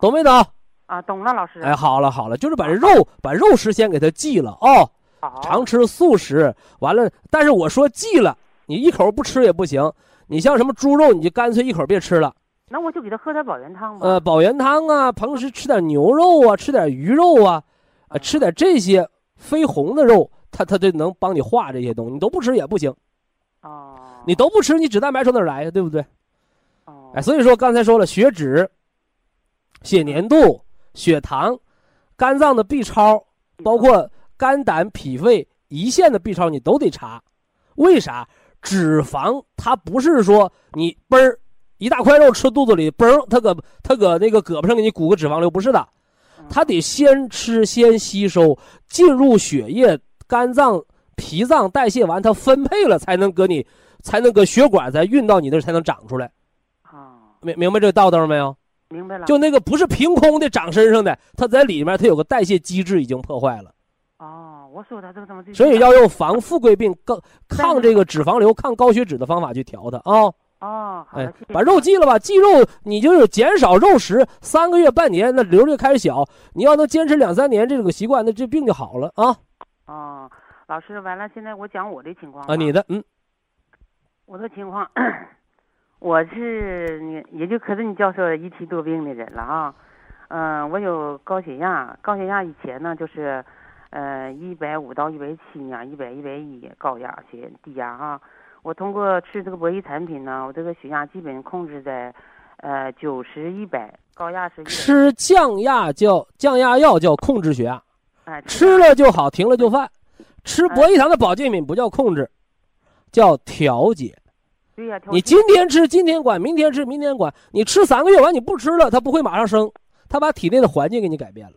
懂没懂？啊，懂了，老师。哎，好了好了，就是把这肉把肉食先给他忌了哦，好，常吃素食。完了，但是我说忌了，你一口不吃也不行。你像什么猪肉，你就干脆一口别吃了。那我就给他喝点保元汤吧。呃，保元汤啊，平时吃点牛肉啊，吃点鱼肉啊，呃，吃点这些非红的肉，它它就能帮你化这些东西。你都不吃也不行，哦，你都不吃，你脂蛋白从哪儿来呀？对不对？哦，哎，所以说刚才说了，血脂、血粘度、血糖、肝脏的 B 超，包括肝胆脾肺胰腺的 B 超，你都得查。为啥？脂肪它不是说你嘣儿一大块肉吃肚子里，嘣儿它搁它搁那个胳膊上给你鼓个脂肪瘤，不是的，它得先吃先吸收，进入血液、肝脏、脾脏代谢完，它分配了才能搁你，才能搁血管再运到你那才能长出来。啊，明明白这个道道没有？明白了。就那个不是凭空的长身上的，它在里面它有个代谢机制已经破坏了，哦，我说他这个怎么所以要用防富贵病、抗抗这个脂肪瘤、抗高血脂的方法去调它啊。哦，好哎把肉忌了吧，忌肉你就是减少肉食，三个月半年，那瘤就开始小。你要能坚持两三年这个习惯，那这病就好了啊哦，老师，完了，现在我讲我的情况啊！你的嗯我的情况，我是你也就可是你叫说一体多病的人了啊。嗯、我有高血压，高血压以前呢就是，呃，一百五到一百七呢，一百一百一高压血低压哈。我通过吃这个博益产品呢，我这个血压基本控制在，呃，九十一百，高压是吃降压叫降压药叫控制血压，哎吃了就好，停了就犯。吃博益堂的保健品不叫控制，叫调节。对呀、调你今天吃今天管，明天吃明天管。你吃三个月完你不吃了，它不会马上升，它把体内的环境给你改变了。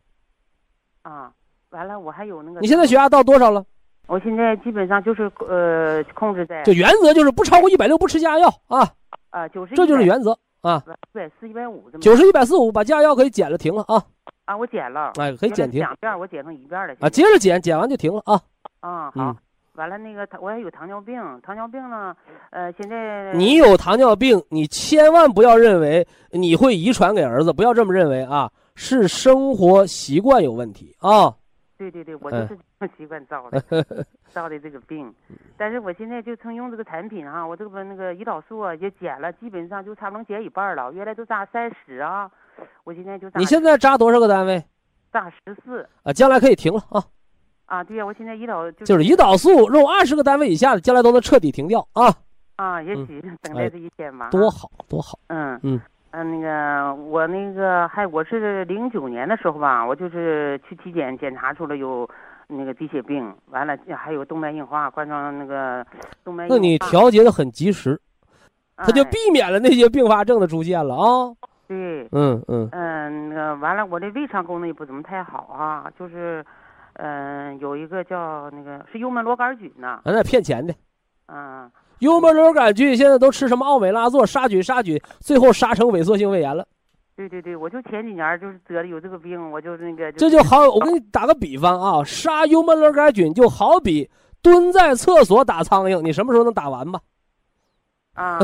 啊，完了我还有那个，你现在血压到多少了？我现在基本上就是呃控制在就原则就是不超过一百六不吃降压药啊，啊九十，这就是原则啊。一百四一百五这么九十一百四五，把降压药可以减了，停了啊啊，我减了，哎可以减停两遍，我减成一遍了啊，接着减，减完就停了啊。啊好嗯。完了那个他我也有糖尿病，糖尿病呢，呃，现在你有糖尿病，你千万不要认为你会遗传给儿子，不要这么认为啊，是生活习惯有问题啊。对对对，我就是这么习惯造的，造的这个病。但是我现在就曾用这个产品啊，我这个那个胰岛素啊也减了，基本上就差不多减一半了。原来都扎三十啊，我现在就扎。你现在扎多少个单位？扎十四。啊，将来可以停了啊。啊，对呀，我现在胰岛就就是胰岛素用二十个单位以下的，将来都能彻底停掉啊。啊，也许等待这一天吧。多好，多好。嗯嗯。嗯，那个我那个还我是零九年的时候吧，我就是去体检检查出了有那个低血病，完了还有动脉硬化，冠状那个动脉硬。那你调节的很及时，他就避免了那些并发症的出现了啊。对，嗯嗯嗯，那个完了，我的胃肠功能也不怎么太好啊，就是嗯有一个叫那个是幽门螺杆菌呢。那骗钱的。嗯。幽门螺杆菌现在都吃什么奥美拉唑杀菌杀菌，最后杀成萎缩性胃炎了。对对对，我就前几年就是得了有这个病，我就那个。这就好，我给你打个比方啊，杀幽门螺杆菌就好比蹲在厕所打苍蝇，你什么时候能打完吧？啊。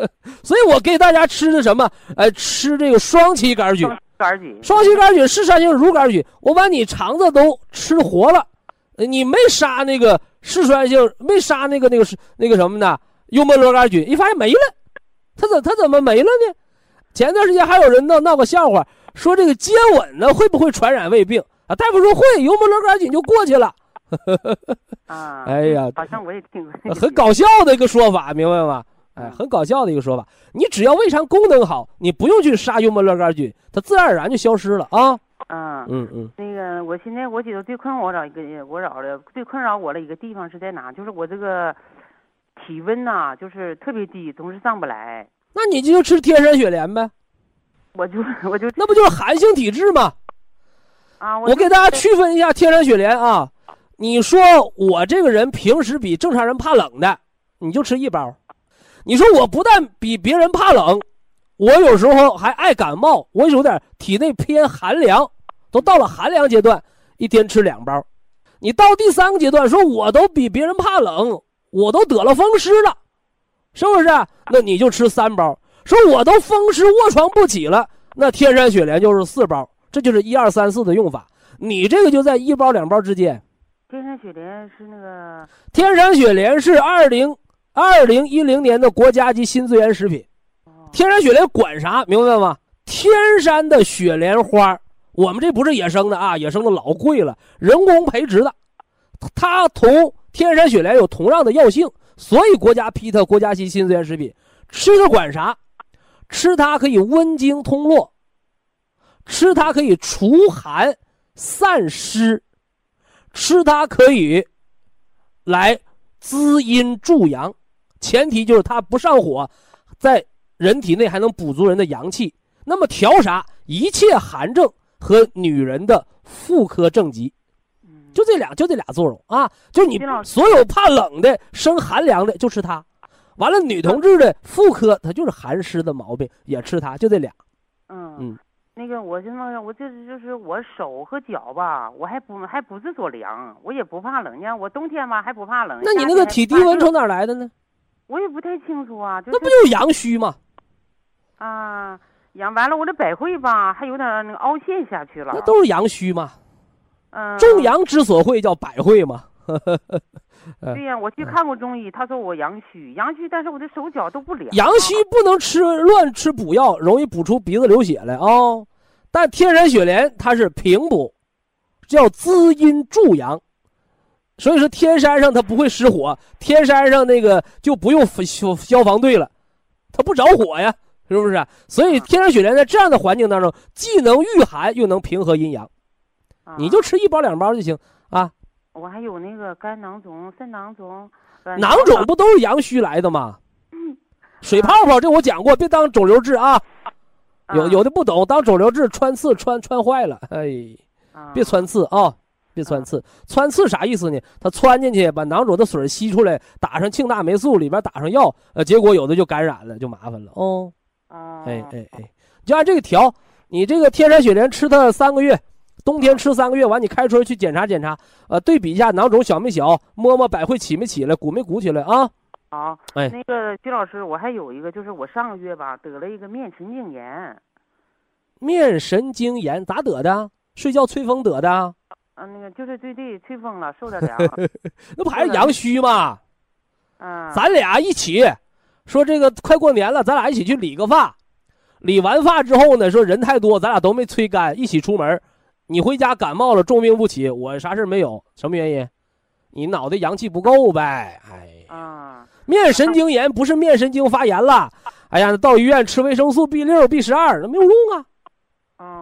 所以我给大家吃的什么？哎，吃这个双歧杆菌。杆菌。双歧杆菌、嗜酸性乳杆菌，我把你肠子都吃活了，你没杀那个。嗜酸性没杀那个那个是那个什么呢？幽门螺杆菌一发现没了，他怎他怎么没了呢？前段时间还有人闹闹个笑话，说这个接吻呢会不会传染胃病啊？大夫说会，幽门螺杆菌就过去了。啊，哎呀，好像我也听过，很搞笑的一个说法，明白吗？哎，很搞笑的一个说法。你只要胃肠功能好，你不用去杀幽门螺杆菌，它自然而然就消失了啊。嗯嗯嗯，那个我现在我觉得最困扰我一个我扰的最困扰我的一个地方是在哪？就是我这个体温呐，就是特别低，总是上不来。那你就吃天山雪莲呗。我就我就那不就是寒性体质吗？啊，我给大家区分一下天山雪莲啊。你说我这个人平时比正常人怕冷的，你就吃一包。你说我不但比别人怕冷，我有时候还爱感冒，我有点体内偏寒凉。都到了寒凉阶段，一天吃两包。你到第三个阶段，说我都比别人怕冷，我都得了风湿了，是不是？那你就吃三包。说我都风湿卧床不起了，那天山雪莲就是四包。这就是一二三四的用法。你这个就在一包两包之间。天山雪莲是那个天山雪莲是二零二零一零年的国家级新资源食品。天山雪莲管啥？明白吗？天山的雪莲花。我们这不是野生的啊，野生的老贵了，人工培植的，它同天山雪莲有同样的药性，所以国家批它国家级新资源食品。吃它管啥？吃它可以温经通络，吃它可以除寒散湿，吃它可以来滋阴助阳，前提就是它不上火，在人体内还能补足人的阳气。那么调啥？一切寒症。和女人的妇科正极，就这俩，就这俩作用啊！就你所有怕冷的、生寒凉的，就吃它。完了，女同志的妇科，它就是寒湿的毛病，也吃它，就这俩。嗯嗯，那个我现在我就是就是我手和脚吧，我还不还不是说凉，我也不怕冷。你看我冬天吧还不怕冷。那你那个体低温从哪来的呢？我也不太清楚啊。那不就是阳虚吗？啊。阳完了，我这百会吧，还有点那个凹陷下去了。那都是阳虚嘛。嗯。中阳之所会叫百会嘛。对呀，我去看过中医，他说我阳虚，阳虚，但是我的手脚都不凉。阳虚不能吃乱吃补药，容易补出鼻子流血来啊。但天山雪莲它是平补，叫滋阴助阳，所以说天山上它不会失火，天山上那个就不用消消防队了，它不着火呀。是不是？所以天山雪莲在这样的环境当中，既能御寒，又能平和阴阳。你就吃一包两包就行啊。我还有那个肝囊肿、肾囊肿。囊肿不都是阳虚来的吗？水泡泡，这我讲过，别当肿瘤治啊。有有的不懂，当肿瘤治穿刺穿穿坏了，哎，别穿刺啊，别穿刺。穿刺啥意思呢？他穿进去把囊肿的水吸出来，打上庆大霉素，里边打上药，呃，结果有的就感染了，就麻烦了哦。啊，哎哎哎，就按这个调，你这个天山雪莲吃它三个月，冬天吃三个月，完你开春去检查检查，呃，对比一下囊肿小没小，摸摸百会起没起来，鼓没鼓起来啊？好，哎那个金老师，我还有一个，就是我上个月吧得了一个面神经炎，面神经炎咋得的？睡觉吹风得的？嗯、那个就是对对吹风了，受点凉，那不还是阳虚吗？嗯，咱俩一起说这个快过年了，咱俩一起去理个发。理完发之后呢，说人太多，咱俩都没吹干，一起出门。你回家感冒了，重病不起，我啥事没有，什么原因？你脑袋阳气不够呗。哎，啊，面神经炎不是面神经发炎了。哎呀，到医院吃维生素 B 六、B 十二，那没有用啊，嗯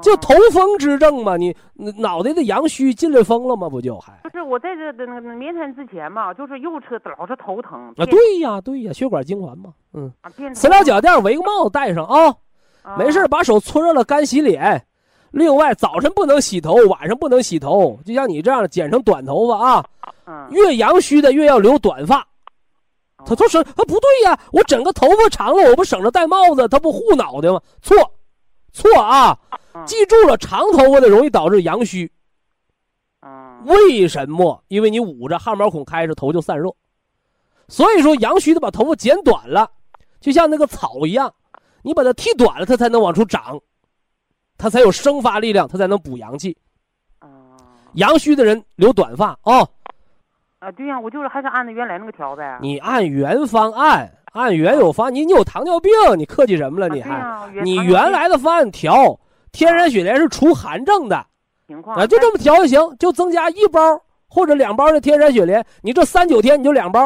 就头风之症嘛。你你脑袋的阳虚进来风了吗？不就还不是我在这的那个明天之前嘛，就是右侧老是头疼啊？对呀对呀，血管痉挛嘛。嗯，磁疗脚垫围个帽子戴上啊。啊没事，把手搓热了干洗脸。另外，早晨不能洗头，晚上不能洗头。就像你这样剪成短头发啊，嗯，越阳虚的越要留短发。他说是啊，不对呀，我整个头发长了，我不省着戴帽子，他不护脑袋吗？错，错啊！嗯记住了，长头发的容易导致阳虚。嗯为什么？因为你捂着汗毛孔开着，头就散热。所以说，阳虚的把头发剪短了，就像那个草一样，你把它剃短了，它才能往出长，它才有生发力量，它才能补阳气。啊阳虚的人留短发啊、啊，对呀，我就是还是按照原来那个调呗。你按原方案，按原有方案，你你有糖尿病，你客气什么了？啊你还、你原来的方案调，天然雪莲是除寒症的。情况。啊，就这么调就行，就增加一包或者两包的天然雪莲，你这三九天你就两包。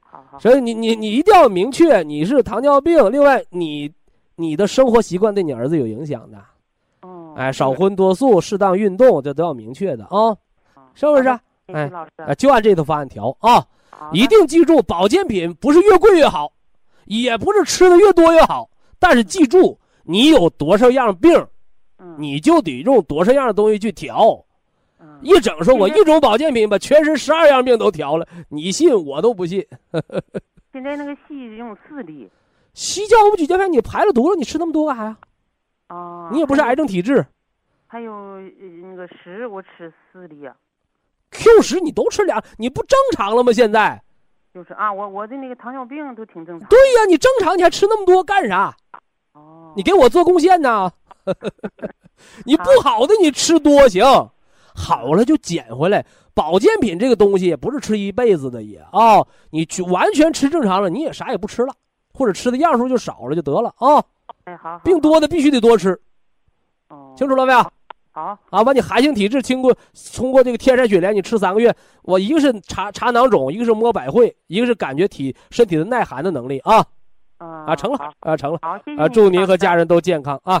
好好。所以你你你一定要明确你是糖尿病，另外你你的生活习惯对你儿子有影响的，嗯，哎，少荤多素，适当运动，这都要明确的啊，是不是？哎就按这套方案调啊，好一定记住，保健品不是越贵越好，也不是吃的越多越好，但是记住，你有多少样病，嗯你就得用多少样的东西去调。嗯一整说我一种保健品把全身十二样病都调了，你信我都不信。现在那个西用四粒西酵母举胶片你排了毒了，你吃那么多干啥呀？啊，你也不是癌症体质还有呃那个十，我吃四粒啊，，Q 十你都吃俩，你不正常了吗？现在？就是啊，我我的那个糖尿病都挺正常。对呀，你正常你还吃那么多干啥？哦，你给我做贡献呢？你不好的你吃多行，好了就捡回来。保健品这个东西也不是吃一辈子的也啊、你去完全吃正常了，你也啥也不吃了，或者吃的样数就少了就得了啊。哎，好，好病多的必须得多吃，哦，清楚了没有？好，啊，把你寒性体质经过通过这个天山雪莲，你吃三个月，我一个是查查囊肿，一个是摸百会，一个是感觉体身体的耐寒的能力啊啊啊，成了啊，成了好，谢谢啊，祝您和家人都健康啊。